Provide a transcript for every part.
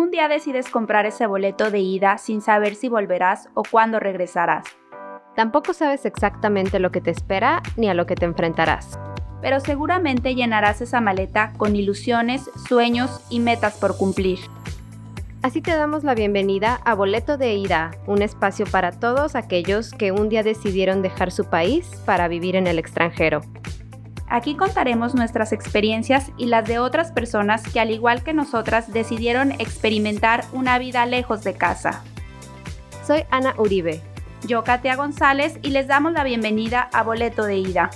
un día decides comprar ese boleto de ida sin saber si volverás o cuándo regresarás. Tampoco sabes exactamente lo que te espera ni a lo que te enfrentarás. Pero seguramente llenarás esa maleta con ilusiones, sueños y metas por cumplir. Así te damos la bienvenida a Boleto de Ida, un espacio para todos aquellos que un día decidieron dejar su país para vivir en el extranjero. Aquí contaremos nuestras experiencias y las de otras personas que al igual que nosotras decidieron experimentar una vida lejos de casa. Soy Ana Uribe. Yo, Katia González, y les damos la bienvenida a Boleto de Ida.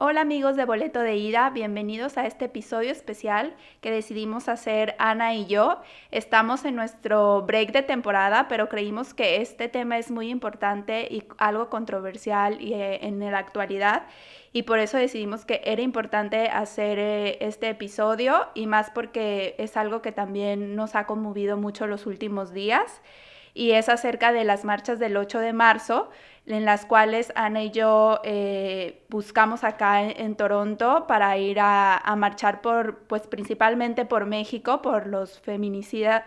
Hola amigos de Boleto de Ida, bienvenidos a este episodio especial que decidimos hacer Ana y yo. Estamos en nuestro break de temporada, pero creímos que este tema es muy importante y algo controversial y, eh, en la actualidad y por eso decidimos que era importante hacer eh, este episodio y más porque es algo que también nos ha conmovido mucho los últimos días y es acerca de las marchas del 8 de marzo en las cuales Ana y yo eh, buscamos acá en, Toronto para ir a, marchar por, pues principalmente por México, por los,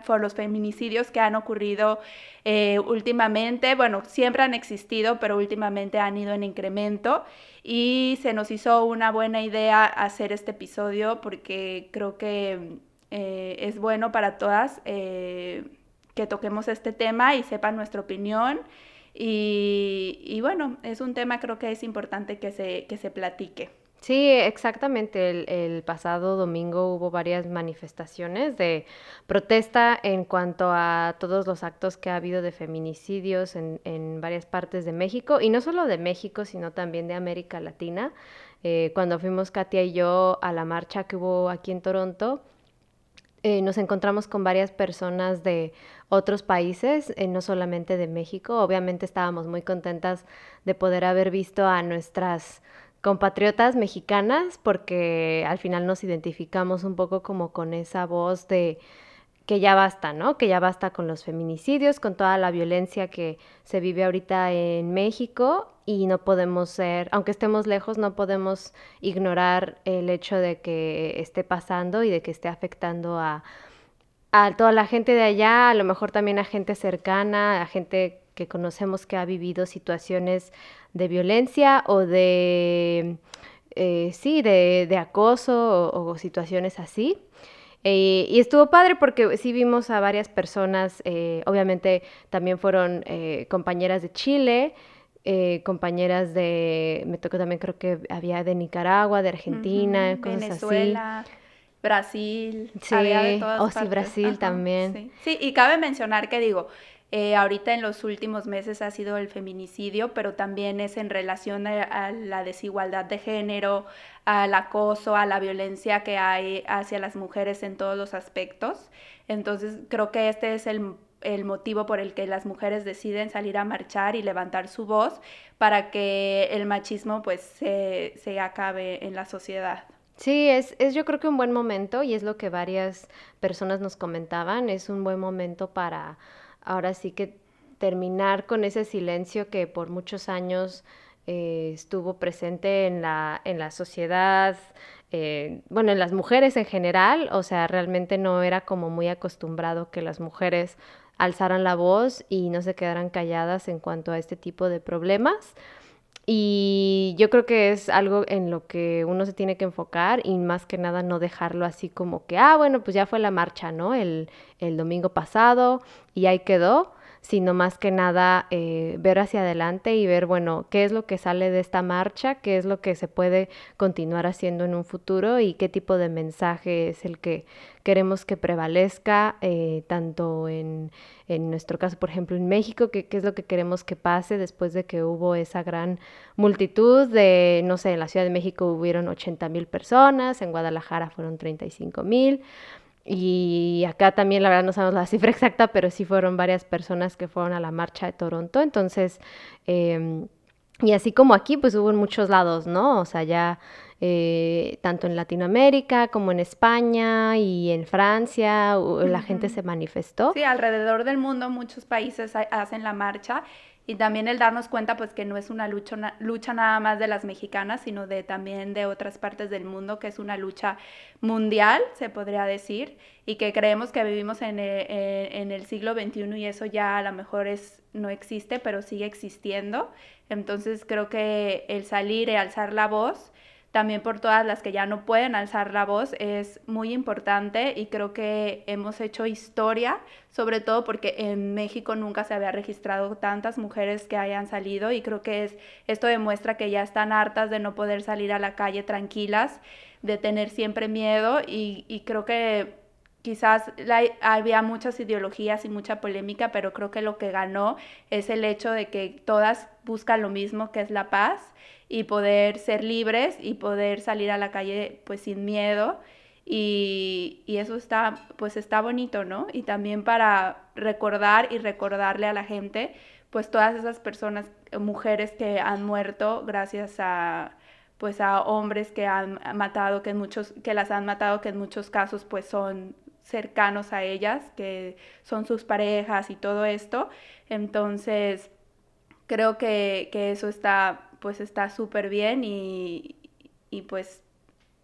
por los feminicidios que han ocurrido eh, últimamente. Bueno, siempre han existido, pero últimamente han ido en incremento. Y se nos hizo una buena idea hacer este episodio porque creo que eh, es bueno para todas que toquemos este tema y sepan nuestra opinión. Y, bueno, es un tema creo que es importante que se, que se platique. Sí, exactamente. El, el, pasado domingo hubo varias manifestaciones de protesta en cuanto a todos los actos que ha habido de feminicidios en, en varias partes de México, y no solo de México, sino también de América Latina. Eh, cuando fuimos Katia y yo a la marcha que hubo aquí en Toronto, eh, nos encontramos con varias personas de otros países, eh, no solamente de México. Obviamente estábamos muy contentas de poder haber visto a nuestras compatriotas mexicanas porque al final nos identificamos un poco como con esa voz de que ya basta, ¿no? Que ya basta con los feminicidios, con toda la violencia que se vive ahorita en México y no podemos ser, aunque estemos lejos, no podemos ignorar el hecho de que esté pasando y de que esté afectando a, toda la gente de allá, a lo mejor también a gente cercana, a gente que conocemos que ha vivido situaciones de violencia o de, eh, sí, de, acoso o situaciones así. Eh, y estuvo padre porque sí vimos a varias personas, eh, obviamente también fueron eh, compañeras de Chile, compañeras de, me tocó también creo que había de Nicaragua, de Argentina, cosas Venezuela. Brasil, sí, había de todas oh, sí, Brasil también. sí, y cabe mencionar que digo, eh, ahorita en los últimos meses ha sido el feminicidio, pero también es en relación a, la desigualdad de género, al acoso, a la violencia que hay hacia las mujeres en todos los aspectos. Entonces creo que este es el, motivo por el que las mujeres deciden salir a marchar y levantar su voz para que el machismo pues se, se acabe en la sociedad. Sí, es, es yo creo que un buen momento y es lo que varias personas nos comentaban, es un buen momento para ahora sí que terminar con ese silencio que por muchos años eh, estuvo presente en la, en la sociedad, eh, bueno, en las mujeres en general, o sea, realmente no era como muy acostumbrado que las mujeres alzaran la voz y no se quedaran calladas en cuanto a este tipo de problemas. Y yo creo que es algo en lo que uno se tiene que enfocar y más que nada no dejarlo así como que, ah, bueno, pues ya fue la marcha, ¿no? El, el domingo pasado y ahí quedó, sino más que nada eh, ver hacia adelante y ver, bueno, qué es lo que sale de esta marcha, qué es lo que se puede continuar haciendo en un futuro y qué tipo de mensaje es el que queremos que prevalezca, eh, tanto en, en, nuestro caso, por ejemplo, en México, qué es lo que queremos que pase después de que hubo esa gran multitud de, no sé, en la Ciudad de México hubieron 80 mil personas, en Guadalajara fueron 35 mil. Y acá también, la verdad, no sabemos la cifra exacta, pero sí fueron varias personas que fueron a la marcha de Toronto. Entonces, em, y así como aquí, pues hubo en muchos lados, ¿no? O sea, ya eh, tanto en Latinoamérica como en España y en Francia, la gente se manifestó. Sí, alrededor del mundo muchos países hacen la marcha y también el darnos cuenta pues que no es una lucha, lucha nada más de las mexicanas, sino de también de otras partes del mundo, que es una lucha mundial, se podría decir, y que creemos que vivimos en el, en el siglo XXI y eso ya a lo mejor es, no existe, pero sigue existiendo. Entonces creo que el salir y alzar la voz también por todas las que ya no pueden alzar la voz, es muy importante y creo que hemos hecho historia, sobre todo porque en México nunca se había registrado tantas mujeres que hayan salido y creo que es, esto demuestra que ya están hartas de no poder salir a la calle tranquilas, de tener siempre miedo y creo que quizás había muchas ideologías y mucha polémica, pero creo que lo que ganó es el hecho de que todas buscan lo mismo, que es la paz y poder ser libres y poder salir a la calle pues sin miedo y, eso está pues está bonito, ¿no? Y también para recordar y recordarle a la gente pues todas esas personas, mujeres que han muerto gracias a pues a hombres que han matado, que en muchos, que las han matado, que en muchos casos pues son cercanos a ellas, que son sus parejas y todo esto. Entonces, creo que, que eso está pues está súper bien y, pues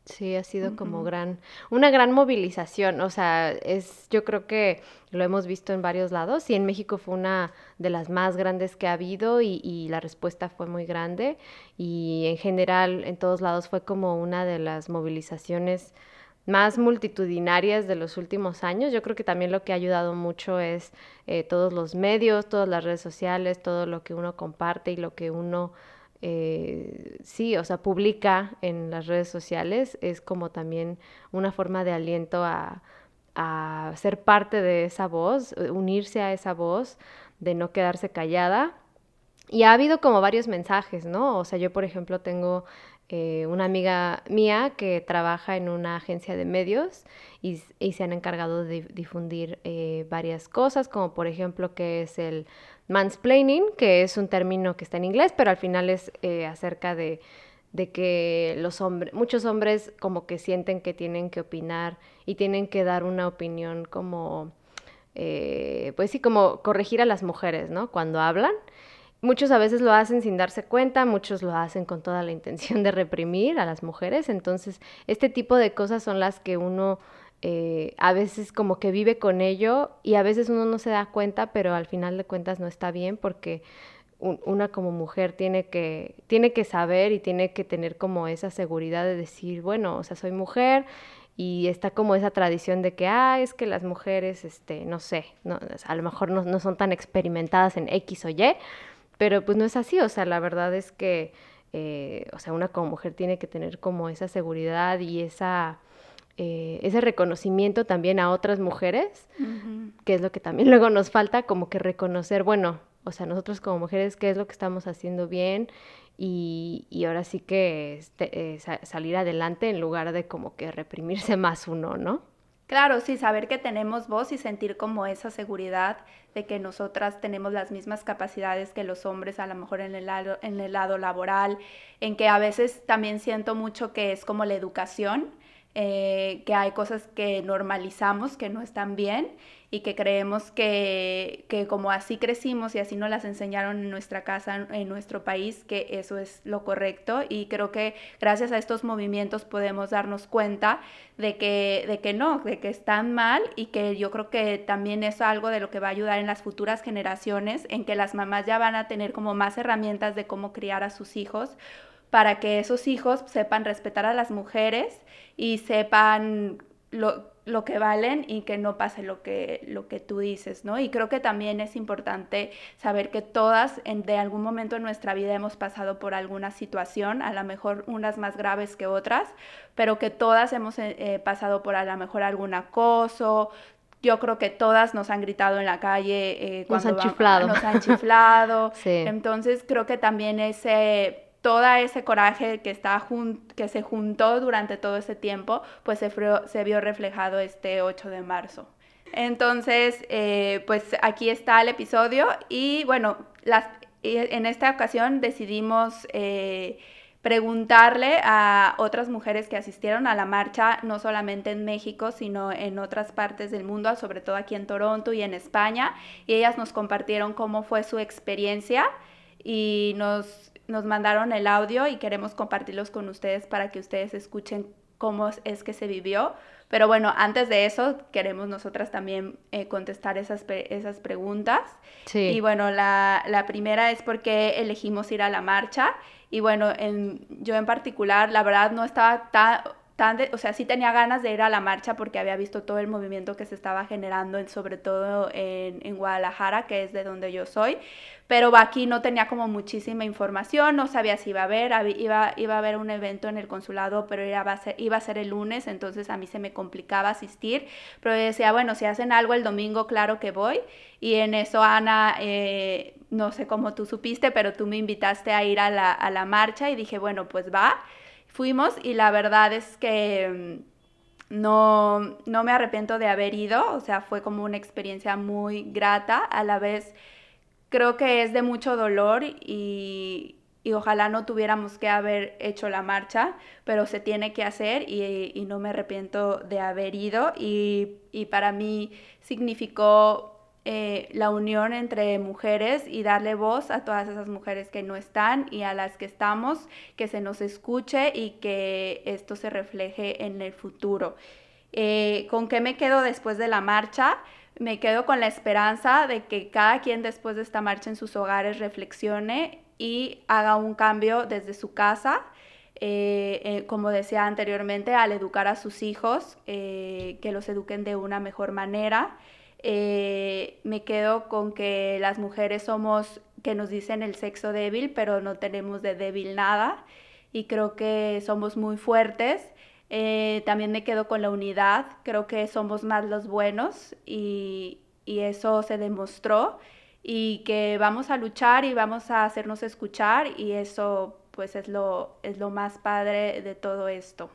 Sí, ha sido como gran, una gran movilización, o sea, es, yo creo que lo hemos visto en varios lados y en México fue una de las más grandes que ha habido y, y, la respuesta fue muy grande. Y en general en todos lados fue como una de las movilizaciones más multitudinarias de los últimos años. Yo creo que también lo que ha ayudado mucho es eh, todos los medios, todas las redes sociales, todo lo que uno comparte y lo que uno eh, sí, o sea, publica en las redes sociales, es como también una forma de aliento a, ser parte de esa voz, unirse a esa voz, de no quedarse callada. Y ha habido como varios mensajes, ¿no? O sea, yo por ejemplo tengo eh, una amiga mía que trabaja en una agencia de medios y, se han encargado de difundir eh, varias cosas, como por ejemplo que es el mansplaining, que es un término que está en inglés, pero al final es eh, acerca de, que los hombres, muchos hombres como que sienten que tienen que opinar y tienen que dar una opinión como, pues sí, como corregir a las mujeres, ¿no? Cuando hablan. Muchos a veces lo hacen sin darse cuenta, muchos lo hacen con toda la intención de reprimir a las mujeres. Entonces, este tipo de cosas son las que uno eh, a veces como que vive con ello y a veces uno no se da cuenta, pero al final de cuentas no está bien porque una como mujer tiene que, tiene que saber y tiene que tener como esa seguridad de decir, bueno, o sea, soy mujer y está como esa tradición de que, ah, es que las mujeres, este, no sé, a lo mejor no, no son tan experimentadas en X o Y, pero pues no es así, o sea, la verdad es que, eh, o sea, una como mujer tiene que tener como esa seguridad y esa, eh, ese reconocimiento también a otras mujeres, que es lo que también luego nos falta, como que reconocer, bueno, o sea, nosotros como mujeres, qué es lo que estamos haciendo bien y, y ahora sí que este, eh, salir adelante en lugar de como que reprimirse más uno, ¿no? Claro, sí, saber que tenemos voz y sentir como esa seguridad de que nosotras tenemos las mismas capacidades que los hombres, a lo mejor en el lado, en el lado laboral, en que a veces también siento mucho que es como la educación, eh, que hay cosas que normalizamos que no están bien y que creemos que, que, como así crecimos y así nos las enseñaron en nuestra casa, en nuestro país, que eso es lo correcto. Y creo que gracias a estos movimientos podemos darnos cuenta de que, de que no, de que están mal y que yo creo que también es algo de lo que va a ayudar en las futuras generaciones, en que las mamás ya van a tener como más herramientas de cómo criar a sus hijos para que esos hijos sepan respetar a las mujeres y sepan lo, lo que valen y que no pase lo que, lo que tú dices, ¿no? Y creo que también es importante saber que todas en, de algún momento en nuestra vida hemos pasado por alguna situación, a lo mejor unas más graves que otras, pero que todas hemos eh, eh, pasado por a lo mejor algún acoso, yo creo que todas nos han gritado en la calle eh, cuando nos han chiflado. Nos han chiflado. Entonces creo que también ese todo ese coraje que, está que se juntó durante todo ese tiempo, pues se, vio reflejado este 8 de marzo. Entonces, eh, pues aquí está el episodio y bueno, en esta ocasión decidimos eh, preguntarle a otras mujeres que asistieron a la marcha, no solamente en México, sino en otras partes del mundo, sobre todo aquí en Toronto y en España, y ellas nos compartieron cómo fue su experiencia y nos, nos mandaron el audio y queremos compartirlos con ustedes para que ustedes escuchen cómo es que se vivió. Pero bueno, antes de eso, queremos nosotras también eh, contestar esas, esas preguntas. Sí. Y bueno, la, la primera es por qué elegimos ir a la marcha. Y bueno, en, yo en particular, la verdad no estaba tan, tan o sea, sí tenía ganas de ir a la marcha porque había visto todo el movimiento que se estaba generando, en, sobre todo en, Guadalajara, que es de donde yo soy. Pero aquí no tenía como muchísima información, no sabía si iba a haber, iba, a haber un evento en el consulado, pero iba a, ser, el lunes, entonces a mí se me complicaba asistir. Pero decía, bueno, si hacen algo el domingo, claro que voy. Y en eso, Ana, eh, no sé cómo tú supiste, pero tú me invitaste a ir a la marcha y dije, bueno, pues va. Fuimos y la verdad es que mm, no, no me arrepiento de haber ido, o sea, fue como una experiencia muy grata, a la vez creo que es de mucho dolor y, y, ojalá no tuviéramos que haber hecho la marcha, pero se tiene que hacer y, y no me arrepiento de haber ido y, y para mí significó eh, la unión entre mujeres y darle voz a todas esas mujeres que no están y a las que estamos, que se nos escuche y que esto se refleje en el futuro. Eh, ¿Con qué me quedo después de la marcha? Me quedo con la esperanza de que cada quien después de esta marcha en sus hogares reflexione y haga un cambio desde su casa. Eh, como decía anteriormente, al educar a sus hijos, que los eduquen de una mejor manera eh, me quedo con que las mujeres somos, que nos dicen el sexo débil, pero no tenemos de débil nada. Y creo que somos muy fuertes. Eh, también me quedo con la unidad. Creo que somos más los buenos y, y eso se demostró. Y que vamos a luchar y vamos a hacernos escuchar y eso pues es lo, es lo más padre de todo esto.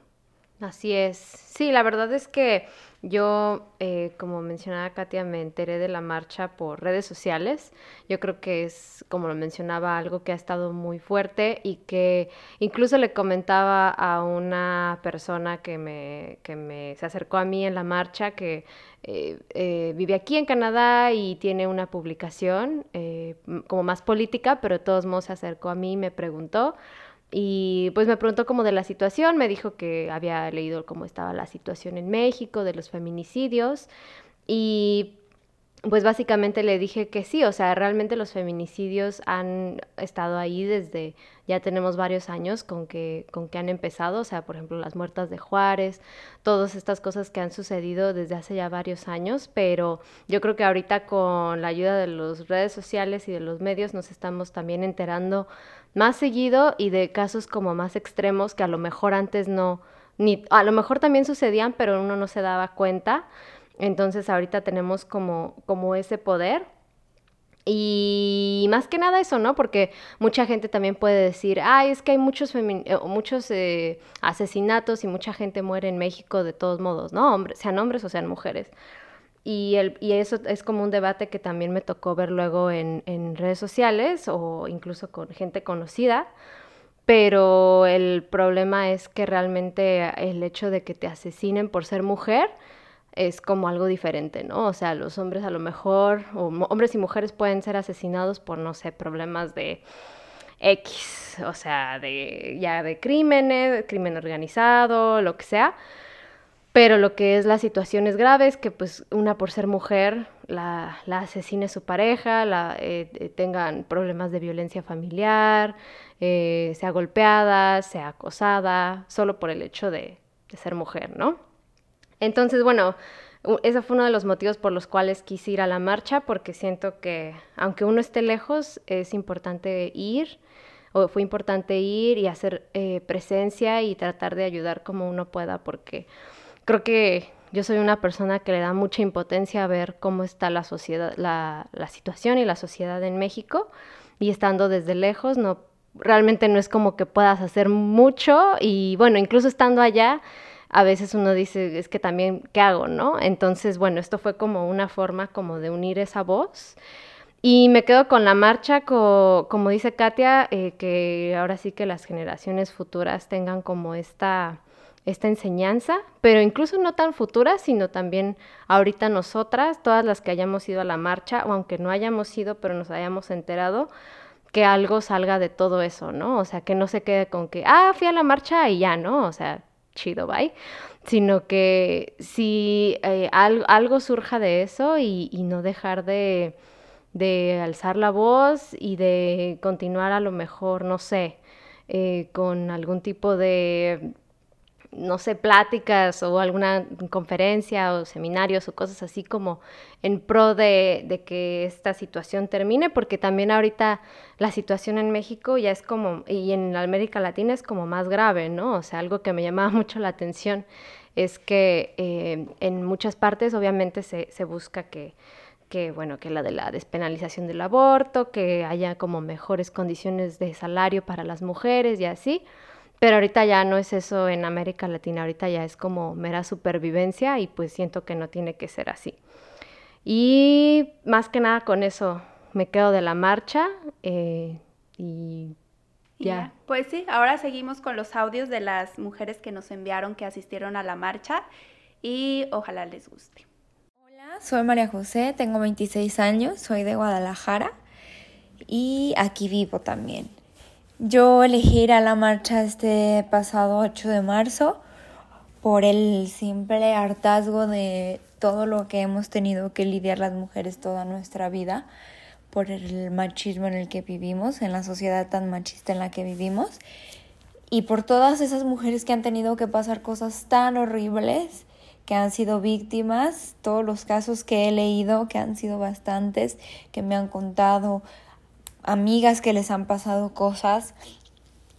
Así es. Sí, la verdad es que yo, eh, como mencionaba Katia, me enteré de la marcha por redes sociales. Yo creo que es, como lo mencionaba, algo que ha estado muy fuerte y que incluso le comentaba a una persona que me, que me se acercó a mí en la marcha que eh, eh, vive aquí en Canadá y tiene una publicación como más política, pero de todos modos se acercó a mí y me preguntó y pues me preguntó como de la situación, me dijo que había leído cómo estaba la situación en México, de los feminicidios. Y pues básicamente le dije que sí, o sea, realmente los feminicidios han estado ahí desde, ya tenemos varios años con que, con que han empezado, o sea, por ejemplo, las muertas de Juárez, todas estas cosas que han sucedido desde hace ya varios años, pero yo creo que ahorita con la ayuda de las redes sociales y de los medios nos estamos también enterando más seguido y de casos como más extremos que a lo mejor antes no, ni, a lo mejor también sucedían, pero uno no se daba cuenta. Entonces ahorita tenemos como, como ese poder. Y más que nada eso, ¿no? Porque mucha gente también puede decir, ay, es que hay muchos, eh, muchos eh, asesinatos y mucha gente muere en México de todos modos, ¿no? Hombres, sean hombres o sean mujeres. Y, el, y eso es como un debate que también me tocó ver luego en, en redes sociales o incluso con gente conocida. Pero el problema es que realmente el hecho de que te asesinen por ser mujer es como algo diferente, ¿no? O sea, los hombres a lo mejor, o hombres y mujeres pueden ser asesinados por, no sé, problemas de X, o sea, de ya de crímenes, crimen organizado, lo que sea pero lo que es las situaciones graves, que pues una por ser mujer la, la asesine su pareja, la, eh, eh, tengan problemas de violencia familiar, eh, sea golpeada, sea acosada, solo por el hecho de, de ser mujer, ¿no? Entonces, bueno, ese fue uno de los motivos por los cuales quise ir a la marcha, porque siento que aunque uno esté lejos, es importante ir, o fue importante ir y hacer presencia y tratar de ayudar como uno pueda, porque creo que yo soy una persona que le da mucha impotencia ver cómo está la, la situación y la sociedad en México y estando desde lejos no realmente no es como que puedas hacer mucho y bueno, incluso estando allá, a veces uno dice, es que también, ¿qué hago, no? Entonces, bueno, esto fue como una forma como de unir esa voz Y me quedo con la marcha, como dice Katia, eh, que ahora sí que las generaciones futuras tengan como esta, esta enseñanza, pero incluso no tan futuras, sino también ahorita nosotras, todas las que hayamos ido a la marcha, o aunque no hayamos ido, pero nos hayamos enterado, que algo salga de todo eso, ¿no? O sea, que no se quede con que, ah, fui a la marcha y ya, ¿no? O sea, chido, bye. Sino que si eh, algo, surja de eso y no dejar de de alzar la voz y de continuar a lo mejor, no sé, eh, con algún tipo de, no sé, pláticas o alguna conferencia o seminarios o cosas así como en pro de, que esta situación termine, porque también ahorita la situación en México ya es como, y en América Latina es como más grave, ¿no? O sea, algo que me llamaba mucho la atención es que eh, en muchas partes obviamente se, se busca que que bueno, que la de la despenalización del aborto, que haya como mejores condiciones de salario para las mujeres y así. Pero ahorita ya no es eso en América Latina, ahorita ya es como mera supervivencia y pues siento que no tiene que ser así. Y más que nada con eso me quedo de la marcha eh, y ya. Pues sí, ahora seguimos con los audios de las mujeres que nos enviaron que asistieron a la marcha y ojalá les guste soy María José, tengo 26 años, soy de Guadalajara y aquí vivo también. Yo elegí ir a la marcha este pasado 8 de marzo por el simple hartazgo de todo lo que hemos tenido que lidiar las mujeres toda nuestra vida, por el machismo en el que vivimos, en la sociedad tan machista en la que vivimos, y por todas esas mujeres que han tenido que pasar cosas tan horribles que han sido víctimas, todos los casos que he leído, que han sido bastantes, que me han contado amigas que les han pasado cosas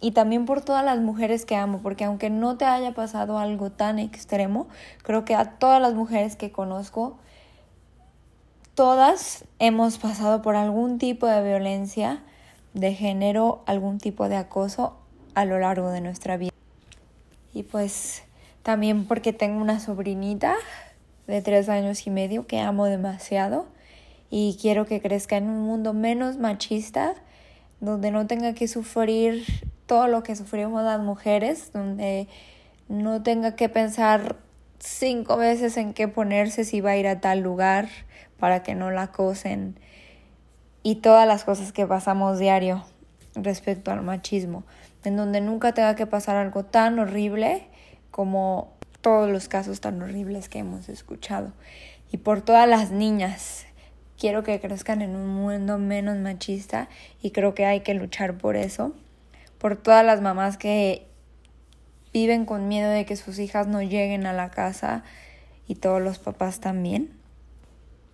y también por todas las mujeres que amo, porque aunque no te haya pasado algo tan extremo, creo que a todas las mujeres que conozco, todas hemos pasado por algún tipo de violencia de género, algún tipo de acoso a lo largo de nuestra vida. Y pues también porque tengo una sobrinita de tres años y medio que amo demasiado y quiero que crezca en un mundo menos machista, donde no tenga que sufrir todo lo que sufrimos las mujeres, donde no tenga que pensar cinco veces en qué ponerse si va a ir a tal lugar para que no la acosen y todas las cosas que pasamos diario respecto al machismo, en donde nunca tenga que pasar algo tan horrible como todos los casos tan horribles que hemos escuchado. Y por todas las niñas, quiero que crezcan en un mundo menos machista y creo que hay que luchar por eso. Por todas las mamás que viven con miedo de que sus hijas no lleguen a la casa y todos los papás también.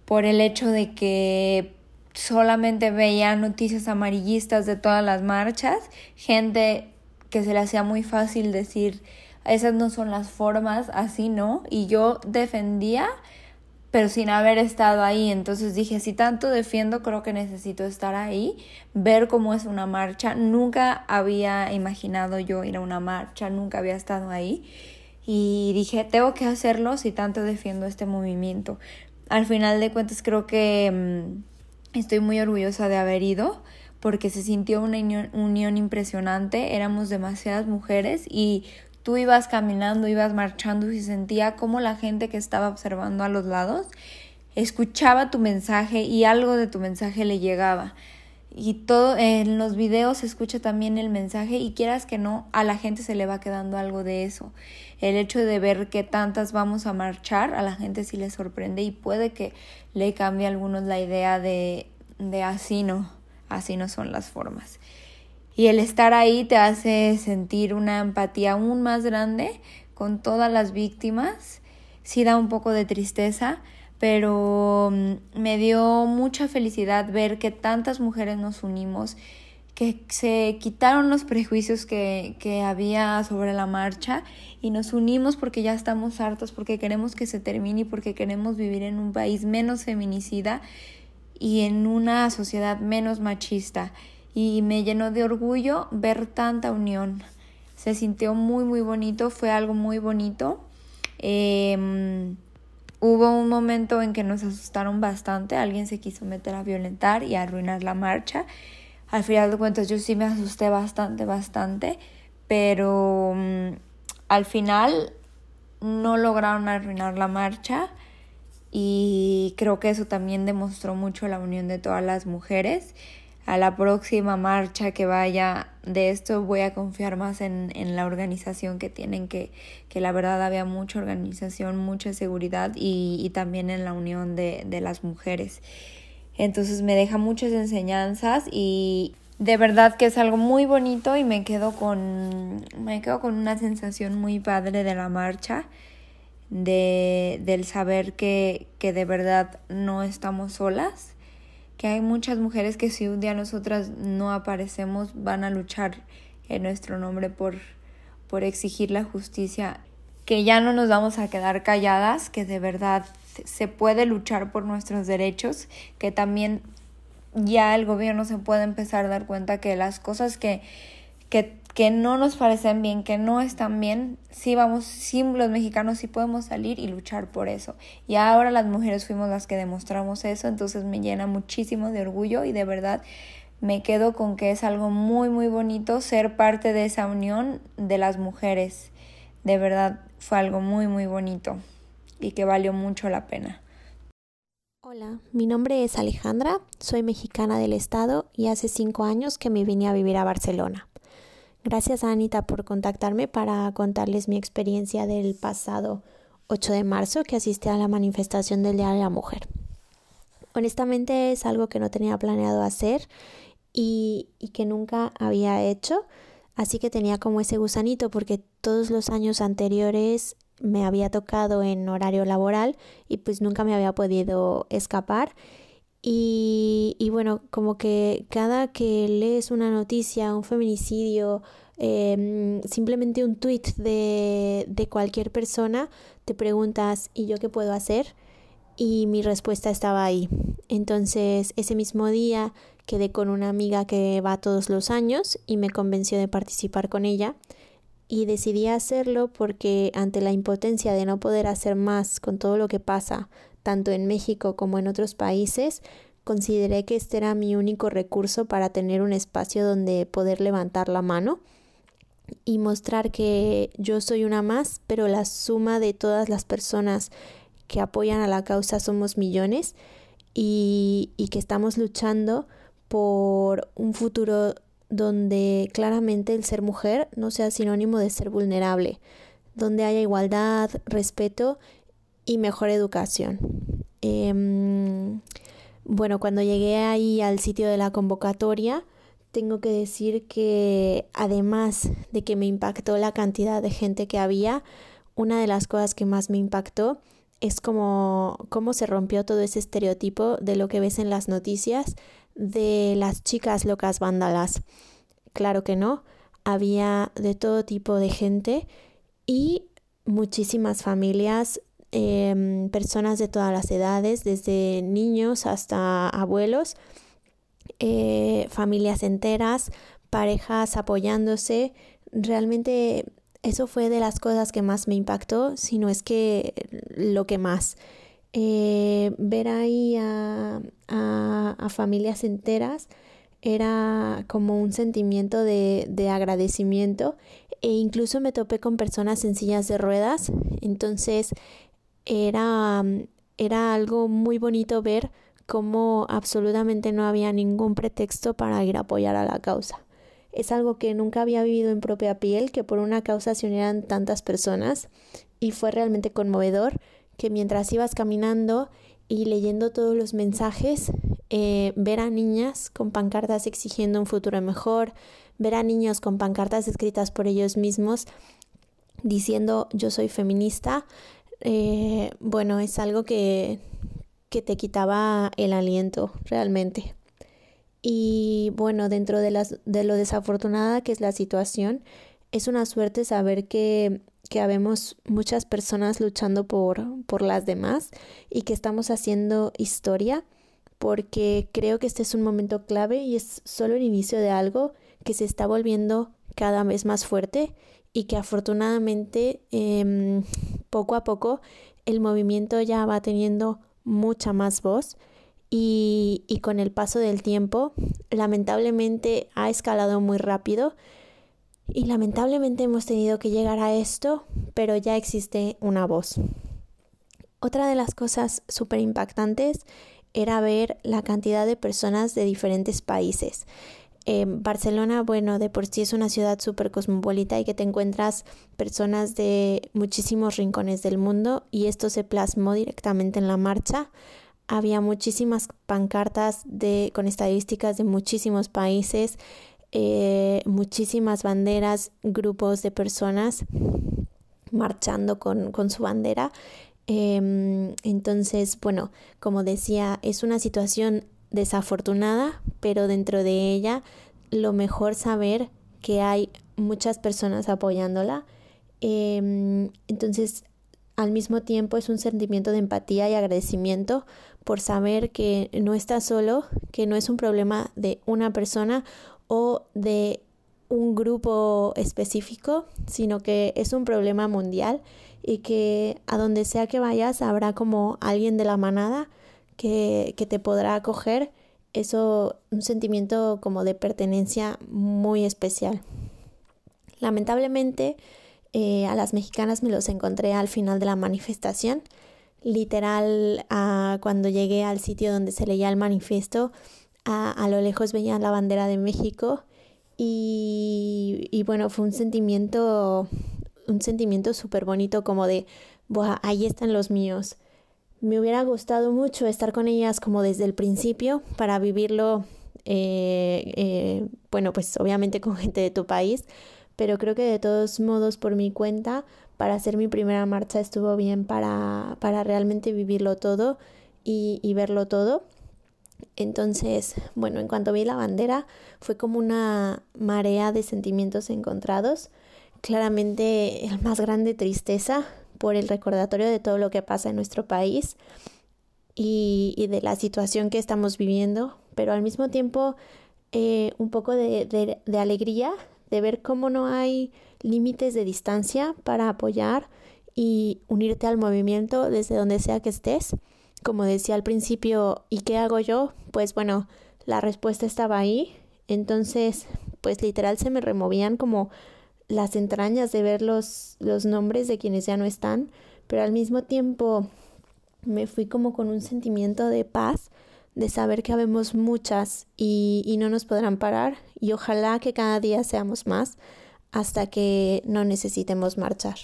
Por el hecho de que solamente veían noticias amarillistas de todas las marchas, gente que se le hacía muy fácil decir esas no son las formas, así no. Y yo defendía, pero sin haber estado ahí. Entonces dije, si tanto defiendo, creo que necesito estar ahí, ver cómo es una marcha. Nunca había imaginado yo ir a una marcha, nunca había estado ahí. Y dije, tengo que hacerlo si tanto defiendo este movimiento. Al final de cuentas creo que mm, estoy muy orgullosa de haber ido porque se sintió una unión impresionante, éramos demasiadas mujeres y Tú ibas caminando, ibas marchando y sentía como la gente que estaba observando a los lados escuchaba tu mensaje y algo de tu mensaje le llegaba. Y todo en los videos se escucha también el mensaje y quieras que no, a la gente se le va quedando algo de eso. El hecho de ver que tantas vamos a marchar, a la gente sí le sorprende y puede que le cambie a algunos la idea de, de así no, así no son las formas. Y el estar ahí te hace sentir una empatía aún más grande con todas las víctimas. Sí da un poco de tristeza, pero mm, me dio mucha felicidad ver que tantas mujeres nos unimos, que se quitaron los prejuicios que, que había sobre la marcha y nos unimos porque ya estamos hartos, porque queremos que se termine y porque queremos vivir en un país menos feminicida y en una sociedad menos machista y me llenó de orgullo ver tanta unión. Se sintió muy, muy bonito, fue algo muy bonito. Em, hubo un momento en que nos asustaron bastante, alguien se quiso meter a violentar y a arruinar la marcha. Al final de cuentas yo sí me asusté bastante, bastante, pero mm, al final no lograron arruinar la marcha y creo que eso también demostró mucho la unión de todas las mujeres. A la próxima marcha que vaya de esto voy a confiar más en, en la organización que tienen, que, que, la verdad había mucha organización, mucha seguridad y, y también en la unión de, de las mujeres. Entonces me deja muchas enseñanzas y de verdad que es algo muy bonito y me quedo con me quedo con una sensación muy padre de la marcha de del saber que, que de verdad no estamos solas que hay muchas mujeres que si un día nosotras no aparecemos van a luchar en nuestro nombre por por exigir la justicia que ya no nos vamos a quedar calladas que de verdad se puede luchar por nuestros derechos que también ya el gobierno se puede empezar a dar cuenta que las cosas que, que, que no nos parecen bien, que no están bien, sí vamos, sí los mexicanos sí podemos salir y luchar por eso. Y ahora las mujeres fuimos las que demostramos eso, entonces me llena muchísimo de orgullo y de verdad me quedo con que es algo muy muy bonito ser parte de esa unión de las mujeres. De verdad fue algo muy muy bonito y que valió mucho la pena. Hola, mi nombre es Alejandra, soy mexicana del estado y hace cinco años que me vine a vivir a Barcelona. Gracias a Anita por contactarme para contarles mi experiencia del pasado 8 de marzo que asistí a la manifestación del Día de la Mujer. Honestamente es algo que no tenía planeado hacer y, y que nunca había hecho, así que tenía como ese gusanito porque todos los años anteriores me había tocado en horario laboral y pues nunca me había podido escapar. Y, bueno, como que cada que lees una noticia, un feminicidio, em, simplemente un tweet de, de cualquier persona, te preguntas, ¿y yo qué puedo hacer? Y mi respuesta estaba ahí. Entonces, ese mismo día quedé con una amiga que va todos los años y me convenció de participar con ella y decidí hacerlo porque ante la impotencia de no poder hacer más con todo lo que pasa, tanto en México como en otros países, consideré que este era mi único recurso para tener un espacio donde poder levantar la mano y mostrar que yo soy una más, pero la suma de todas las personas que apoyan a la causa somos millones y, y que estamos luchando por un futuro donde claramente el ser mujer no sea sinónimo de ser vulnerable, donde haya igualdad, respeto y mejor educación. Em, bueno, cuando llegué ahí al sitio de la convocatoria, tengo que decir que además de que me impactó la cantidad de gente que había, una de las cosas que más me impactó es como cómo se rompió todo ese estereotipo de lo que ves en las noticias de las chicas locas vándalas. Claro que no, había de todo tipo de gente y muchísimas familias, em, personas de todas las edades, desde niños hasta abuelos, eh, familias enteras, parejas apoyándose. Realmente eso fue de las cosas que más me impactó, si no es que lo que más. Eh, ver ahí a, a, familias enteras era como un sentimiento de, de, agradecimiento e incluso me topé con personas en sillas de ruedas, entonces era, era algo muy bonito ver cómo absolutamente no había ningún pretexto para ir a apoyar a la causa. Es algo que nunca había vivido en propia piel, que por una causa se unieran tantas personas y fue realmente conmovedor que mientras ibas caminando y leyendo todos los mensajes, eh, ver a niñas con pancartas exigiendo un futuro mejor, ver a niños con pancartas escritas por ellos mismos diciendo yo soy feminista, eh, bueno, es algo que, que te quitaba el aliento realmente. Y bueno, dentro de, las, de lo desafortunada que es la situación, es una suerte saber que que habemos muchas personas luchando por, por las demás y que estamos haciendo historia porque creo que este es un momento clave y es solo el inicio de algo que se está volviendo cada vez más fuerte y que afortunadamente eh, poco a poco el movimiento ya va teniendo mucha más voz y, y con el paso del tiempo lamentablemente ha escalado muy rápido y lamentablemente hemos tenido que llegar a esto, pero ya existe una voz. Otra de las cosas súper impactantes era ver la cantidad de personas de diferentes países. Barcelona, bueno, de por sí es una ciudad súper cosmopolita y que te encuentras personas de muchísimos rincones del mundo y esto se plasmó directamente en la marcha. Había muchísimas pancartas de, con estadísticas de muchísimos países eh, muchísimas banderas, grupos de personas marchando con, con su bandera. Em, entonces, bueno, como decía, es una situación desafortunada, pero dentro de ella lo mejor saber que hay muchas personas apoyándola. Em, entonces, al mismo tiempo es un sentimiento de empatía y agradecimiento por saber que no está solo, que no es un problema de una persona o de un grupo específico, sino que es un problema mundial y que a donde sea que vayas habrá como alguien de la manada que, que te podrá acoger. Eso, un sentimiento como de pertenencia muy especial. Lamentablemente, eh, a las mexicanas me los encontré al final de la manifestación. Literal, cuando llegué al sitio donde se leía el manifiesto, a, lo lejos veían la bandera de México y, y bueno, fue un sentimiento, un sentimiento súper bonito como de, Buah, ahí están los míos. Me hubiera gustado mucho estar con ellas como desde el principio para vivirlo, eh, eh, bueno, pues obviamente con gente de tu país, pero creo que de todos modos por mi cuenta, para hacer mi primera marcha estuvo bien para, para realmente vivirlo todo y, y verlo todo. Entonces, bueno, en cuanto vi la bandera, fue como una marea de sentimientos encontrados. Claramente el más grande tristeza por el recordatorio de todo lo que pasa en nuestro país y, de la situación que estamos viviendo, pero al mismo tiempo eh, un poco de alegría de ver cómo no hay límites de distancia para apoyar y unirte al movimiento desde donde sea que estés como decía al principio, ¿y qué hago yo? Pues bueno, la respuesta estaba ahí. Entonces, pues literal se me removían como las entrañas de ver los, los nombres de quienes ya no están, pero al mismo tiempo me fui como con un sentimiento de paz, de saber que habemos muchas y, y no nos podrán parar y ojalá que cada día seamos más hasta que no necesitemos marchar.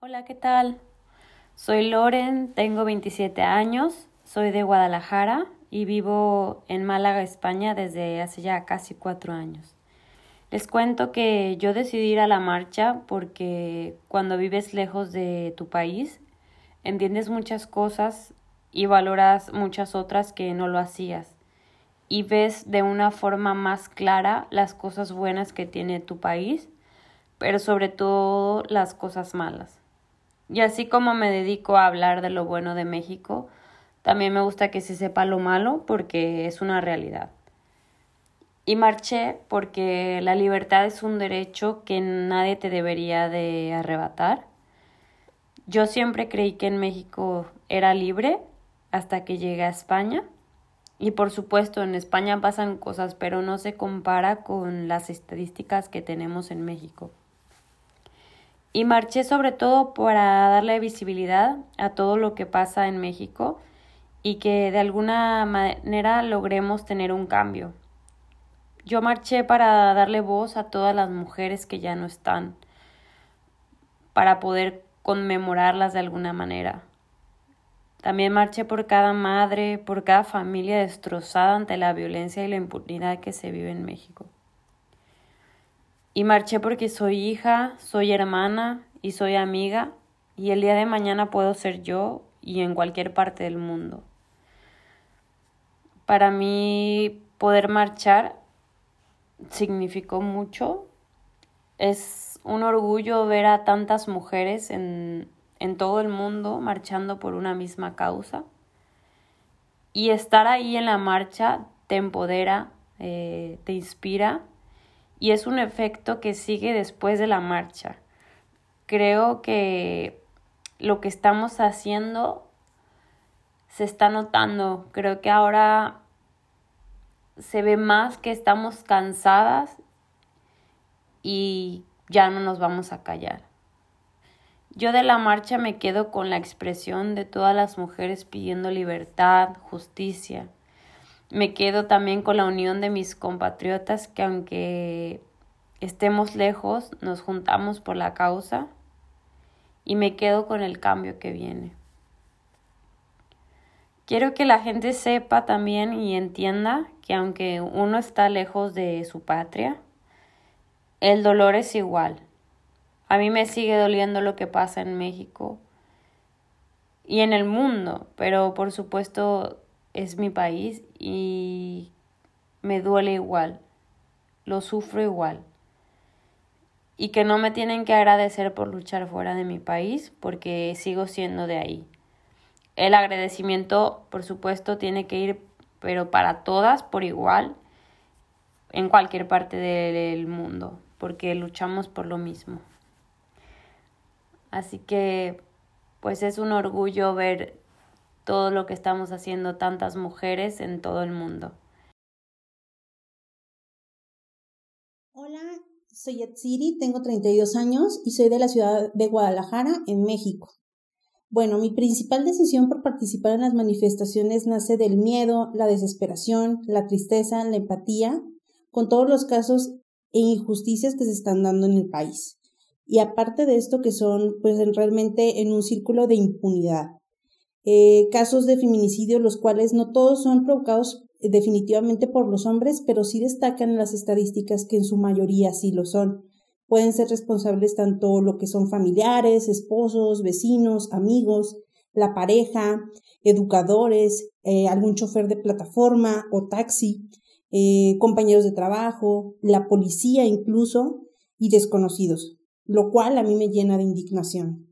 Hola, ¿qué tal? Soy Loren, tengo 27 años, soy de Guadalajara y vivo en Málaga, España desde hace ya casi cuatro años. Les cuento que yo decidí ir a la marcha porque cuando vives lejos de tu país entiendes muchas cosas y valoras muchas otras que no lo hacías y ves de una forma más clara las cosas buenas que tiene tu país, pero sobre todo las cosas malas. Y así como me dedico a hablar de lo bueno de México, también me gusta que se sepa lo malo porque es una realidad. Y marché porque la libertad es un derecho que nadie te debería de arrebatar. Yo siempre creí que en México era libre hasta que llegué a España. Y por supuesto, en España pasan cosas, pero no se compara con las estadísticas que tenemos en México y marché sobre todo para darle visibilidad a todo lo que pasa en México y que de alguna manera logremos tener un cambio. Yo marché para darle voz a todas las mujeres que ya no están, para poder conmemorarlas de alguna manera. También marché por cada madre, por cada familia destrozada ante la violencia y la impunidad que se vive en México. Y marché porque soy hija, soy hermana y soy amiga y el día de mañana puedo ser yo y en cualquier parte del mundo. Para mí poder marchar significó mucho. Es un orgullo ver a tantas mujeres en, en todo el mundo marchando por una misma causa. Y estar ahí en la marcha te empodera, eh, te inspira y es un efecto que sigue después de la marcha. Creo que lo que estamos haciendo se está notando. Creo que ahora se ve más que estamos cansadas y ya no nos vamos a callar. Yo de la marcha me quedo con la expresión de todas las mujeres pidiendo libertad, justicia. Me quedo también con la unión de mis compatriotas que aunque estemos lejos, nos juntamos por la causa y me quedo con el cambio que viene. Quiero que la gente sepa también y entienda que aunque uno está lejos de su patria, el dolor es igual. A mí me sigue doliendo lo que pasa en México y en el mundo, pero por supuesto es mi país y me duele igual, lo sufro igual. Y que no me tienen que agradecer por luchar fuera de mi país porque sigo siendo de ahí. El agradecimiento, por supuesto, tiene que ir, pero para todas por igual, en cualquier parte del mundo, porque luchamos por lo mismo. Así que, pues es un orgullo ver todo lo que estamos haciendo tantas mujeres en todo el mundo. Hola, soy Yatsiri, tengo 32 años y soy de la ciudad de Guadalajara, en México. Bueno, mi principal decisión por participar en las manifestaciones nace del miedo, la desesperación, la tristeza, la empatía, con todos los casos e injusticias que se están dando en el país. Y aparte de esto que son pues realmente en un círculo de impunidad. Eh, casos de feminicidio, los cuales no todos son provocados definitivamente por los hombres, pero sí destacan las estadísticas que en su mayoría sí lo son. Pueden ser responsables tanto lo que son familiares, esposos, vecinos, amigos, la pareja, educadores, eh, algún chofer de plataforma o taxi, eh, compañeros de trabajo, la policía incluso y desconocidos, lo cual a mí me llena de indignación.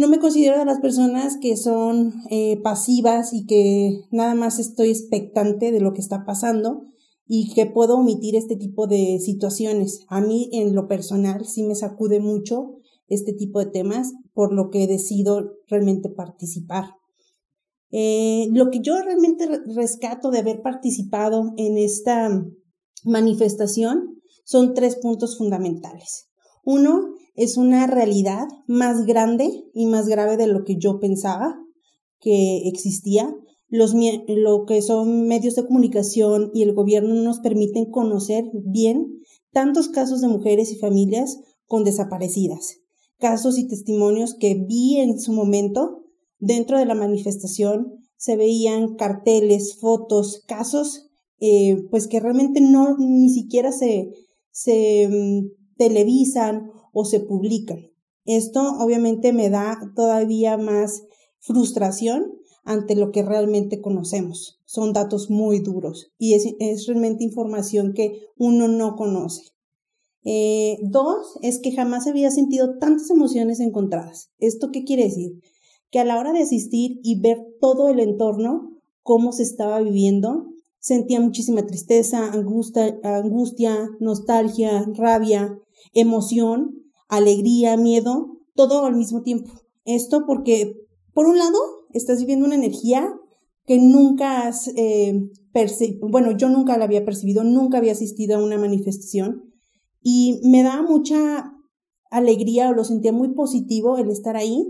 No me considero de las personas que son eh, pasivas y que nada más estoy expectante de lo que está pasando, y que puedo omitir este tipo de situaciones. A mí en lo personal sí me sacude mucho este tipo de temas, por lo que decido realmente participar. Eh, lo que yo realmente rescato de haber participado en esta manifestación son tres puntos fundamentales. Uno es una realidad más grande y más grave de lo que yo pensaba que existía. Los, lo que son medios de comunicación y el gobierno nos permiten conocer bien tantos casos de mujeres y familias con desaparecidas, casos y testimonios que vi en su momento. Dentro de la manifestación, se veían carteles, fotos, casos, eh, pues que realmente no ni siquiera se, se mm, televisan o se publican. Esto obviamente me da todavía más frustración ante lo que realmente conocemos. Son datos muy duros y es, realmente información que uno no conoce. Eh, dos, es que jamás había sentido tantas emociones encontradas. ¿Esto qué quiere decir? Que a la hora de asistir y ver todo el entorno, cómo se estaba viviendo, sentía muchísima tristeza, angustia nostalgia, rabia, emoción, alegría, miedo, todo al mismo tiempo. Esto porque, por un lado, estás viviendo una energía que nunca has eh, bueno, yo nunca la había percibido, nunca había asistido a una manifestación y me da mucha alegría o lo sentía muy positivo el estar ahí,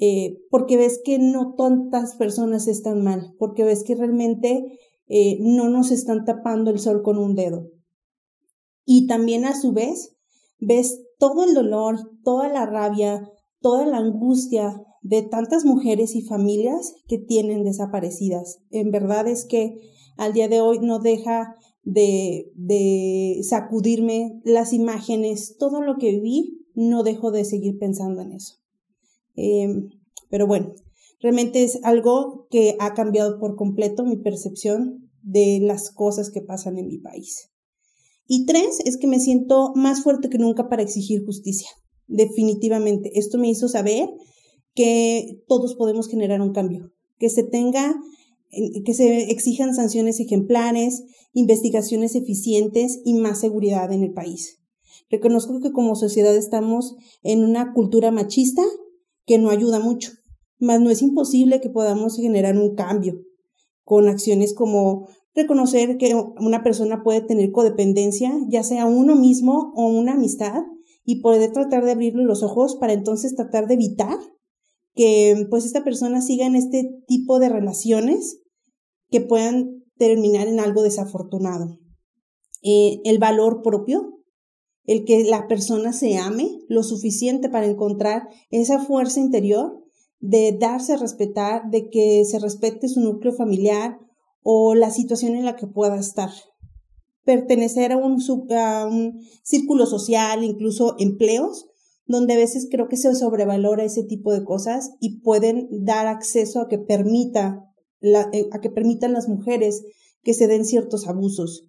eh, porque ves que no tantas personas están mal, porque ves que realmente eh, no nos están tapando el sol con un dedo. Y también a su vez ves todo el dolor, toda la rabia, toda la angustia de tantas mujeres y familias que tienen desaparecidas. En verdad es que al día de hoy no deja de, de sacudirme las imágenes, todo lo que vi, no dejo de seguir pensando en eso. Em, pero bueno, realmente es algo que ha cambiado por completo mi percepción de las cosas que pasan en mi país. Y tres, es que me siento más fuerte que nunca para exigir justicia. Definitivamente. Esto me hizo saber que todos podemos generar un cambio, que se tenga, que se exijan sanciones ejemplares, investigaciones eficientes y más seguridad en el país. Reconozco que como sociedad estamos en una cultura machista que no ayuda mucho. Mas no es imposible que podamos generar un cambio con acciones como reconocer que una persona puede tener codependencia, ya sea uno mismo o una amistad, y poder tratar de abrirle los ojos para entonces tratar de evitar que pues esta persona siga en este tipo de relaciones que puedan terminar en algo desafortunado. Eh, el valor propio, el que la persona se ame lo suficiente para encontrar esa fuerza interior de darse a respetar, de que se respete su núcleo familiar o la situación en la que pueda estar. Pertenecer a un, a un círculo social, incluso empleos, donde a veces creo que se sobrevalora ese tipo de cosas y pueden dar acceso a que permita eh, a que permitan las mujeres que se den ciertos abusos.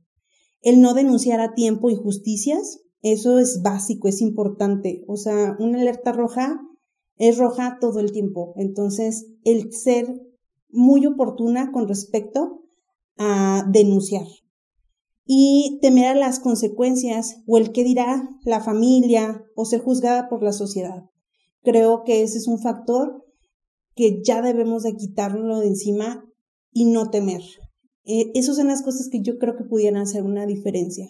El no denunciar a tiempo injusticias, eso es básico, es importante. O sea, una alerta roja es roja todo el tiempo. Entonces, el ser muy oportuna con respecto a denunciar y temer a las consecuencias o el que dirá la familia o ser juzgada por la sociedad. Creo que ese es un factor que ya debemos de quitarlo de encima y no temer. Eh, esas son las cosas que yo creo que pudieran hacer una diferencia.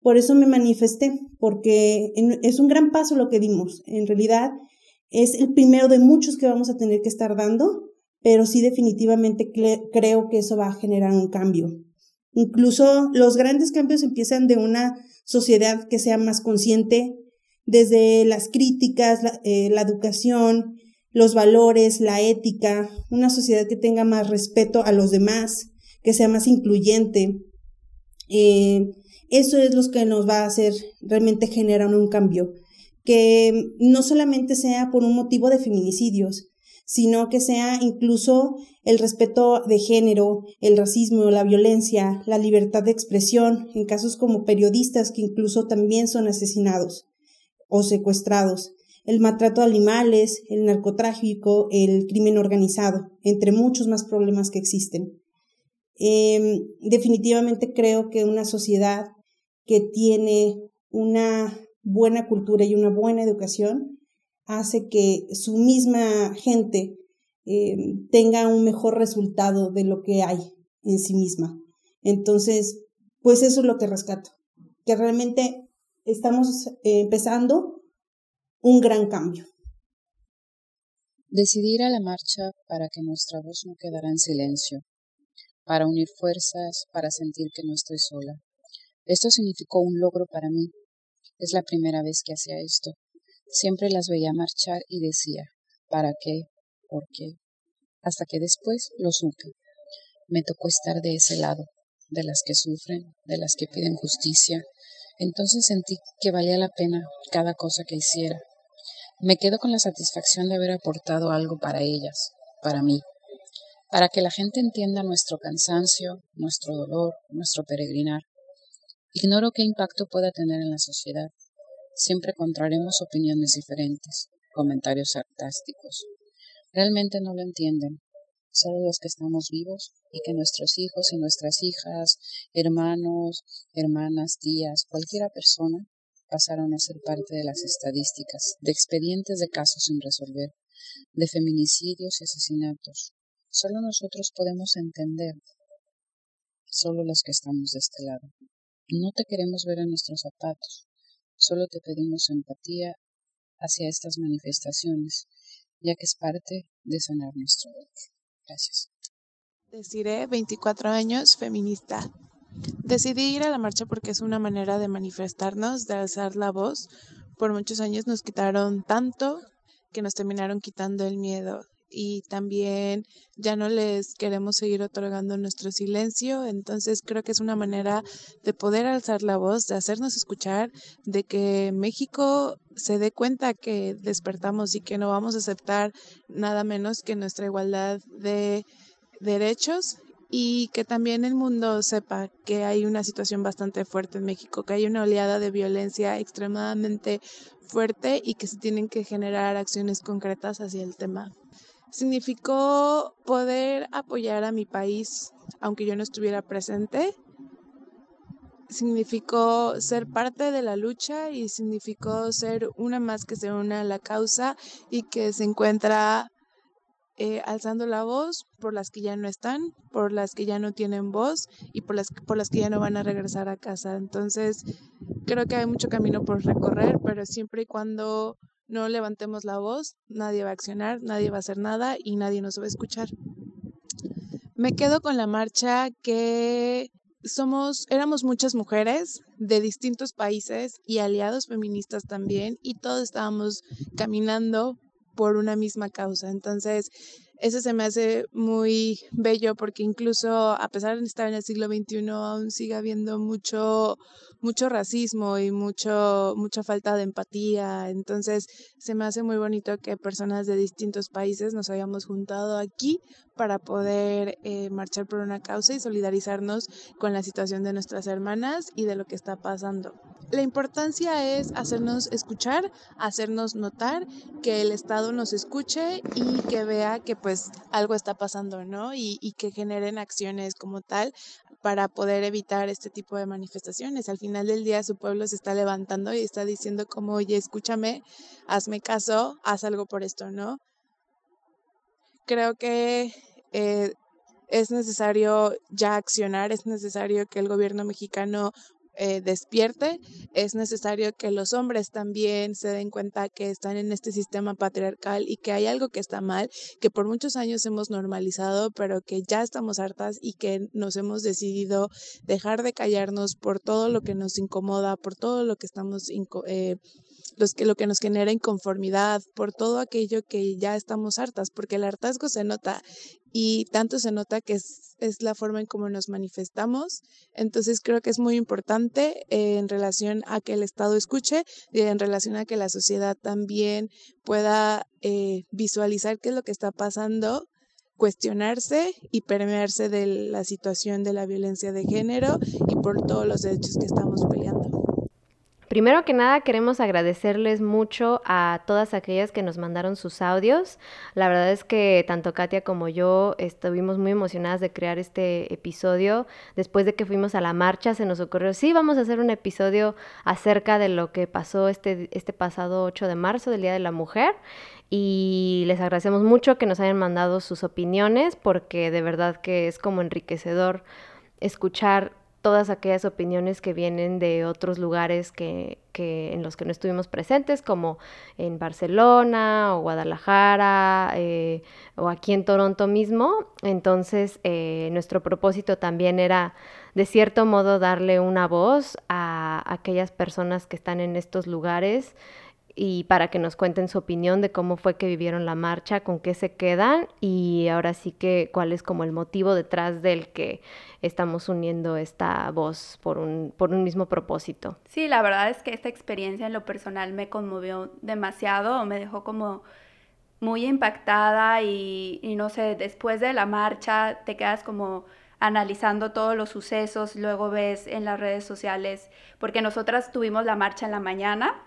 Por eso me manifesté, porque es un gran paso lo que dimos. En realidad es el primero de muchos que vamos a tener que estar dando, pero sí definitivamente creo que eso va a generar un cambio. Incluso los grandes cambios empiezan de una sociedad que sea más consciente, desde las críticas, la, eh, educación, los valores, la ética, una sociedad que tenga más respeto a los demás, que sea más incluyente. Eh, eso es lo que nos va a hacer realmente generar un cambio, que no solamente sea por un motivo de feminicidios, sino que sea incluso el respeto de género, el racismo, la violencia, la libertad de expresión, en casos como periodistas que incluso también son asesinados o secuestrados, el maltrato de animales, el narcotráfico, el crimen organizado, entre muchos más problemas que existen. Em, definitivamente creo que una sociedad que tiene una buena cultura y una buena educación hace que su misma gente em, tenga un mejor resultado de lo que hay en sí misma. Entonces, pues eso es lo que rescato, que realmente estamos eh, empezando un gran cambio. Decidí ir a la marcha para que nuestra voz no quedara en silencio, para unir fuerzas, para sentir que no estoy sola. Esto significó un logro para mí. Es la primera vez que hacía esto. Siempre las veía marchar y decía, ¿para qué? ¿Por qué? Hasta que después lo supe. Me tocó estar de ese lado, de las que sufren, de las que piden justicia. Entonces sentí que valía la pena cada cosa que hiciera. Me quedo con la satisfacción de haber aportado algo para ellas, para mí, para que la gente entienda nuestro cansancio, nuestro dolor, nuestro peregrinar. Ignoro qué impacto pueda tener en la sociedad. Siempre encontraremos opiniones diferentes, comentarios sarcásticos. Realmente no lo entienden, solo los que estamos vivos y que nuestros hijos y nuestras hijas, hermanos, hermanas, tías, cualquiera persona pasaron a ser parte de las estadísticas, de expedientes de casos sin resolver, de feminicidios y asesinatos. Solo nosotros podemos entender, solo los que estamos de este lado. No te queremos ver en nuestros zapatos, solo te pedimos empatía hacia estas manifestaciones, ya que es parte de sanar nuestro dolor. Gracias. Deciré 24 años, feminista. Decidí ir a la marcha porque es una manera de manifestarnos, de alzar la voz. Por muchos años nos quitaron tanto que nos terminaron quitando el miedo y también ya no les queremos seguir otorgando nuestro silencio. Entonces creo que es una manera de poder alzar la voz, de hacernos escuchar, de que México se dé cuenta que despertamos y que no vamos a aceptar nada menos que nuestra igualdad de derechos y que también el mundo sepa que hay una situación bastante fuerte en México, que hay una oleada de violencia extremadamente fuerte y que se tienen que generar acciones concretas hacia el tema. Significó poder apoyar a mi país, aunque yo no estuviera presente, significó ser parte de la lucha y significó ser una más que se une a la causa y que se encuentra eh, alzando la voz por las que ya no están, por las que ya no tienen voz y por las, por las que ya no van a regresar a casa. Entonces, creo que hay mucho camino por recorrer, pero siempre y cuando no levantemos la voz, nadie va a accionar, nadie va a hacer nada y nadie nos va a escuchar. Me quedo con la marcha que somos, éramos muchas mujeres de distintos países y aliados feministas también, y todos estábamos caminando por una misma causa. Entonces, eso se me hace muy bello porque incluso a pesar de estar en el siglo XXI, aún sigue habiendo mucho, mucho racismo y mucho, mucha falta de empatía. Entonces, se me hace muy bonito que personas de distintos países nos hayamos juntado aquí para poder eh, marchar por una causa y solidarizarnos con la situación de nuestras hermanas y de lo que está pasando. La importancia es hacernos escuchar, hacernos notar, que el Estado nos escuche y que vea que pues algo está pasando, ¿no? Y, y que generen acciones como tal para poder evitar este tipo de manifestaciones. Al final del día su pueblo se está levantando y está diciendo como, oye, escúchame, hazme caso, haz algo por esto, ¿no? Creo que eh, es necesario ya accionar, es necesario que el gobierno mexicano eh, despierte, es necesario que los hombres también se den cuenta que están en este sistema patriarcal y que hay algo que está mal, que por muchos años hemos normalizado, pero que ya estamos hartas y que nos hemos decidido dejar de callarnos por todo lo que nos incomoda, por todo lo que estamos... Eh, los que, lo que nos genera inconformidad, por todo aquello que ya estamos hartas, porque el hartazgo se nota y tanto se nota que es, es la forma en cómo nos manifestamos. Entonces creo que es muy importante eh, en relación a que el Estado escuche y en relación a que la sociedad también pueda eh, visualizar qué es lo que está pasando cuestionarse y permearse de la situación de la violencia de género y por todos los derechos que estamos peleando. Primero que nada, queremos agradecerles mucho a todas aquellas que nos mandaron sus audios. La verdad es que tanto Katia como yo estuvimos muy emocionadas de crear este episodio. Después de que fuimos a la marcha, se nos ocurrió, sí, vamos a hacer un episodio acerca de lo que pasó este, este pasado 8 de marzo, del Día de la Mujer. Y les agradecemos mucho que nos hayan mandado sus opiniones, porque de verdad que es como enriquecedor escuchar todas aquellas opiniones que vienen de otros lugares que, que, en los que no estuvimos presentes, como en Barcelona o Guadalajara eh, o aquí en Toronto mismo. Entonces, eh, nuestro propósito también era, de cierto modo, darle una voz a aquellas personas que están en estos lugares y para que nos cuenten su opinión de cómo fue que vivieron la marcha, con qué se quedan y ahora sí que cuál es como el motivo detrás del que estamos uniendo esta voz por un, por un mismo propósito. Sí, la verdad es que esta experiencia en lo personal me conmovió demasiado, me dejó como muy impactada y, y no sé, después de la marcha te quedas como analizando todos los sucesos, luego ves en las redes sociales, porque nosotras tuvimos la marcha en la mañana,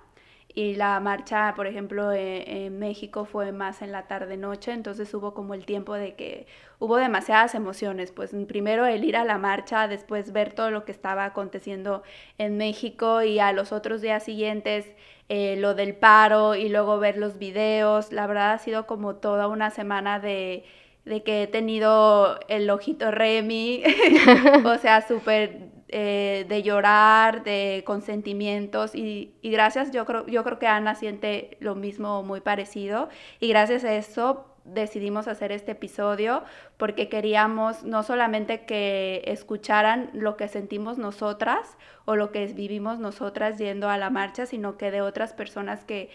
y la marcha, por ejemplo, e, en, México fue más en la tarde-noche, entonces hubo como el tiempo de que hubo demasiadas emociones, pues primero el ir a la marcha, después ver todo lo que estaba aconteciendo en México y a los otros días siguientes eh, lo del paro y luego ver los videos, la verdad ha sido como toda una semana de de que he tenido el ojito Remy, o sea, súper eh, de llorar, de consentimientos y, y, gracias, yo creo, yo creo que Ana siente lo mismo muy parecido. Y gracias a eso decidimos hacer este episodio porque queríamos no solamente que escucharan lo que sentimos nosotras o lo que vivimos nosotras yendo a la marcha, sino que de otras personas que,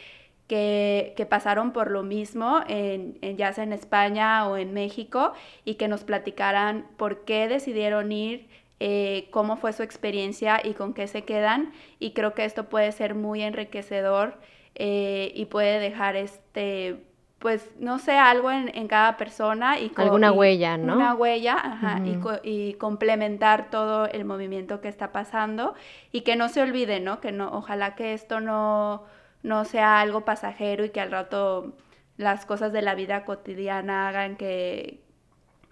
que, que, pasaron por lo mismo, en, en, ya sea en España o en México, y que nos platicaran por qué decidieron ir, eh, cómo fue su experiencia y con qué se quedan. Y creo que esto puede ser muy enriquecedor eh, y puede dejar este, pues, no sé, algo en, en cada persona. y Alguna huella, ¿no? Una huella, ajá, y, y, complementar todo el movimiento que está pasando y que no se olvide, ¿no? Que no, ojalá que esto no, no sea algo pasajero y que al rato las cosas de la vida cotidiana hagan que,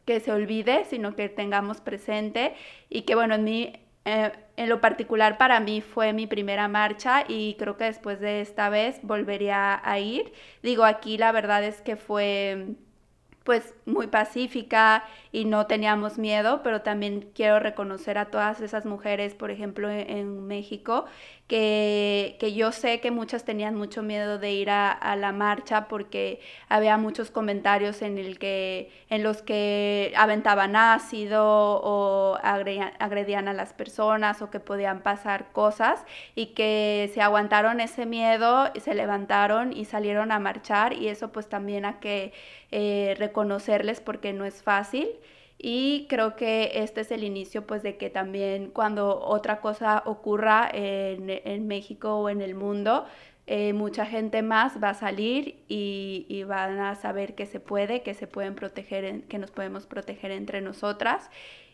que se olvide, sino que tengamos presente y que bueno, en mí eh, en lo particular para mí fue mi primera marcha y creo que después de esta vez volvería a ir. Digo, aquí la verdad es que fue pues muy pacífica y no teníamos miedo, pero también quiero reconocer a todas esas mujeres, por ejemplo, en, en México, que, que, yo sé que muchas tenían mucho miedo de ir a, a, la marcha porque había muchos comentarios en, el que, en los que aventaban ácido o agredían, agredían a las personas o que podían pasar cosas y que se aguantaron ese miedo, se levantaron y salieron a marchar y eso pues también a que eh, reconocerles porque no es fácil. Y creo que este es el inicio pues de que también cuando otra cosa ocurra en, en México o en el mundo, eh, mucha gente más va a salir y, y, van a saber que se puede, que se pueden proteger, que nos podemos proteger entre nosotras.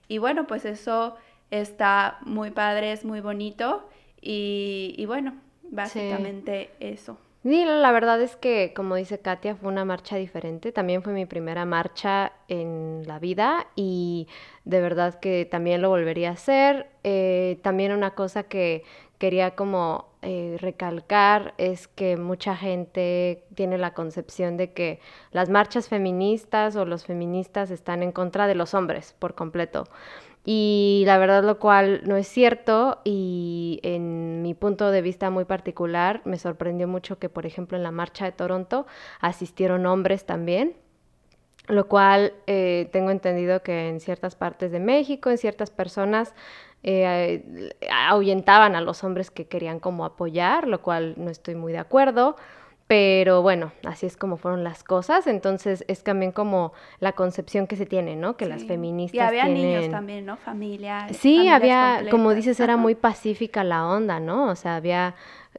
Y bueno, pues eso está muy padre, es muy bonito y, y bueno, básicamente sí. eso. Sí, la verdad es que, como dice Katia, fue una marcha diferente. También fue mi primera marcha en la vida y de verdad que también lo volvería a hacer. Eh, también una cosa que quería como eh, recalcar es que mucha gente tiene la concepción de que las marchas feministas o los feministas están en contra de los hombres por completo y la verdad lo cual no es cierto y en mi punto de vista muy particular me sorprendió mucho que por ejemplo en la marcha de Toronto asistieron hombres también lo cual eh, tengo entendido que en ciertas partes de México, en ciertas personas eh, ahuyentaban a los hombres que querían como apoyar, lo cual no estoy muy de acuerdo. Pero bueno, así es como fueron las cosas. Entonces es también como la concepción que se tiene, ¿no? Que sí. las feministas. Y había tienen... niños también, ¿no? Familia. Sí, había, completas. como dices, era muy pacífica la onda, ¿no? O sea, había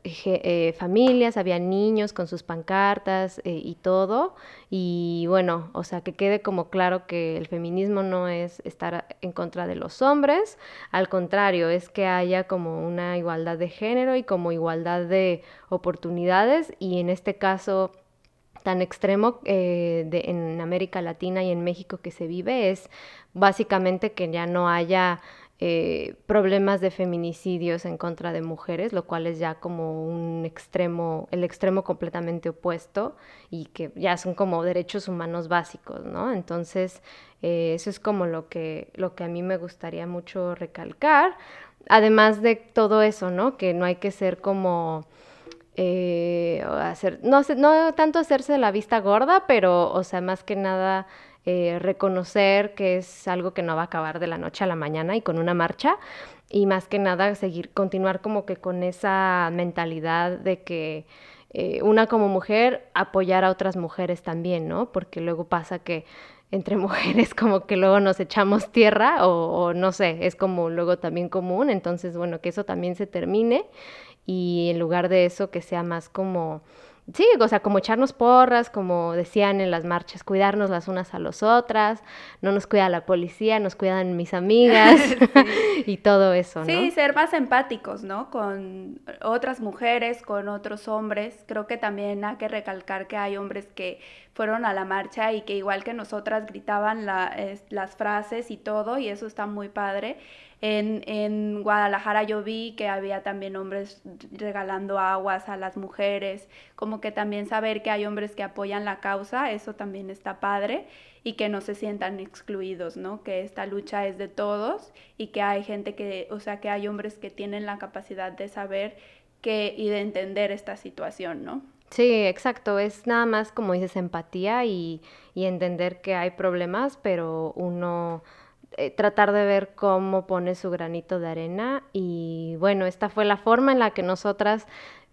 eh, familias, había niños con sus pancartas eh, y todo. Y bueno, o sea, que quede como claro que el feminismo no es estar en contra de los hombres, al contrario, es que haya como una igualdad de género y como igualdad de oportunidades y en este caso tan extremo eh, de, en América Latina y en México que se vive es básicamente que ya no haya eh, problemas de feminicidios en contra de mujeres, lo cual es ya como un extremo, el extremo completamente opuesto y que ya son como derechos humanos básicos, ¿no? Entonces, eh, eso es como lo que, lo que a mí me gustaría mucho recalcar, además de todo eso, ¿no? Que no hay que ser como... Eh, hacer, no, tanto hacerse la vista gorda, pero, o sea, más que nada eh, reconocer que es algo que no va a acabar de la noche a la mañana y con una marcha y más que nada seguir, continuar como que con esa mentalidad de que eh, una como mujer apoyar a otras mujeres también, ¿no? Porque luego pasa que entre mujeres como que luego nos echamos tierra o, o no sé, es como luego también común, entonces bueno, que eso también se termine y en lugar de eso que sea más como Sí, o sea, como echarnos porras, como decían en las marchas, cuidarnos las unas a las otras, no nos cuida la policía, nos cuidan mis amigas sí. y todo eso, ¿no? Sí, ser más empáticos, ¿no? Con otras mujeres, con otros hombres. Creo que también hay que recalcar que hay hombres que fueron a la marcha y que igual que nosotras gritaban las frases y todo, y eso está muy padre. En, en, Guadalajara yo vi que había también hombres regalando aguas a las mujeres, como que también saber que hay hombres que apoyan la causa, eso también está padre y que no se sientan excluidos, ¿no? Que esta lucha es de todos y que hay gente que, o sea, que hay hombres que tienen la capacidad de saber que y de entender esta situación, ¿no? Sí, exacto, es nada más como dices empatía y, y entender que hay problemas, pero uno eh, tratar de ver cómo pone su granito de arena y bueno, esta fue la forma en la que nosotras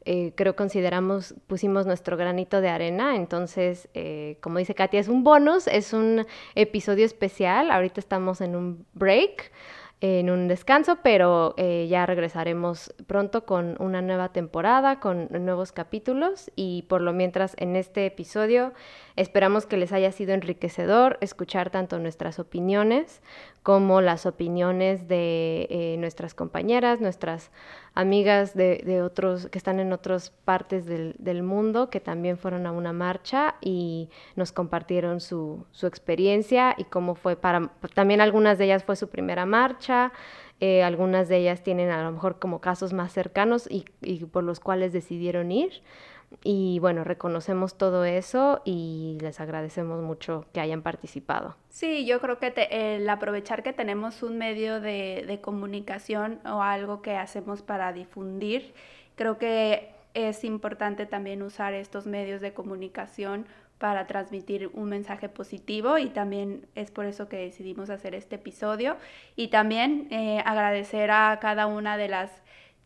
eh, creo consideramos, pusimos nuestro granito de arena, entonces eh, como dice Katia, es un bonus, es un episodio especial, ahorita estamos en un break, en un descanso, pero eh, ya regresaremos pronto con una nueva temporada, con nuevos capítulos y por lo mientras en este episodio esperamos que les haya sido enriquecedor escuchar tanto nuestras opiniones como las opiniones de eh, nuestras compañeras, nuestras amigas de, otros que están en otras partes del, mundo que también fueron a una marcha y nos compartieron su, experiencia y cómo fue también algunas de ellas fue su primera marcha Eh, algunas de ellas tienen a lo mejor como casos más cercanos y por los cuales decidieron ir. Y bueno, reconocemos todo eso y les agradecemos mucho que hayan participado. Sí, yo creo que el aprovechar que tenemos un medio de, de comunicación o algo que hacemos para difundir, creo que es importante también usar estos medios de comunicación para transmitir un mensaje positivo y también es por eso que decidimos hacer este episodio y también eh, agradecer a cada una de las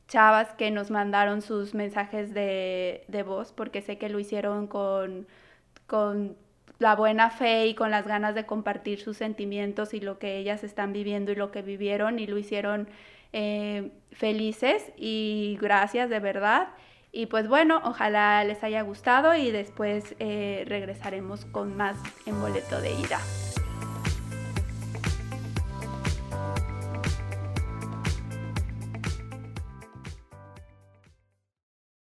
chavas que nos mandaron sus mensajes de, de voz, porque sé que lo hicieron con, con la buena fe y con las ganas de compartir sus sentimientos y lo que ellas están viviendo y lo que vivieron y lo hicieron eh, felices y gracias de verdad. Y pues bueno, ojalá les haya gustado y después eh, regresaremos con más en boleto de ida.